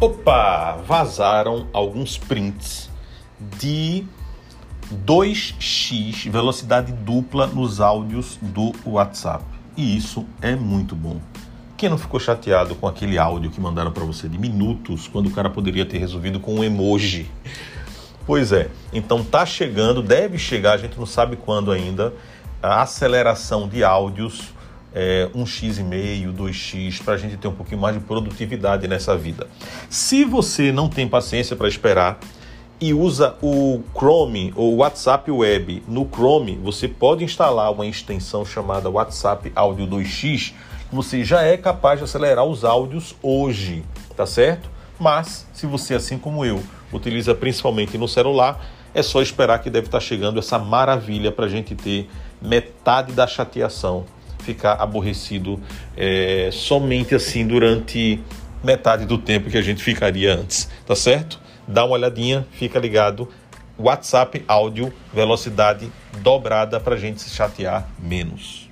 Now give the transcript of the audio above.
Opa! Vazaram alguns prints de 2x velocidade dupla nos áudios do WhatsApp. E isso é muito bom. Quem não ficou chateado com aquele áudio que mandaram para você de minutos, quando o cara poderia ter resolvido com um emoji? Pois é, então tá chegando, deve chegar, a gente não sabe quando ainda, a aceleração de áudios é, 1x, 2x, para a gente ter um pouquinho mais de produtividade nessa vida. Se você não tem paciência para esperar e usa o Chrome ou WhatsApp Web no Chrome, você pode instalar uma extensão chamada WhatsApp Áudio 2x, que você já é capaz de acelerar os áudios hoje, tá certo? Mas, se você, assim como eu, utiliza principalmente no celular, é só esperar que deve estar chegando essa maravilha para a gente ter metade da chateação ficar aborrecido é, somente assim durante metade do tempo que a gente ficaria antes, tá certo? Dá uma olhadinha, fica ligado. WhatsApp áudio, velocidade dobrada para a gente se chatear menos.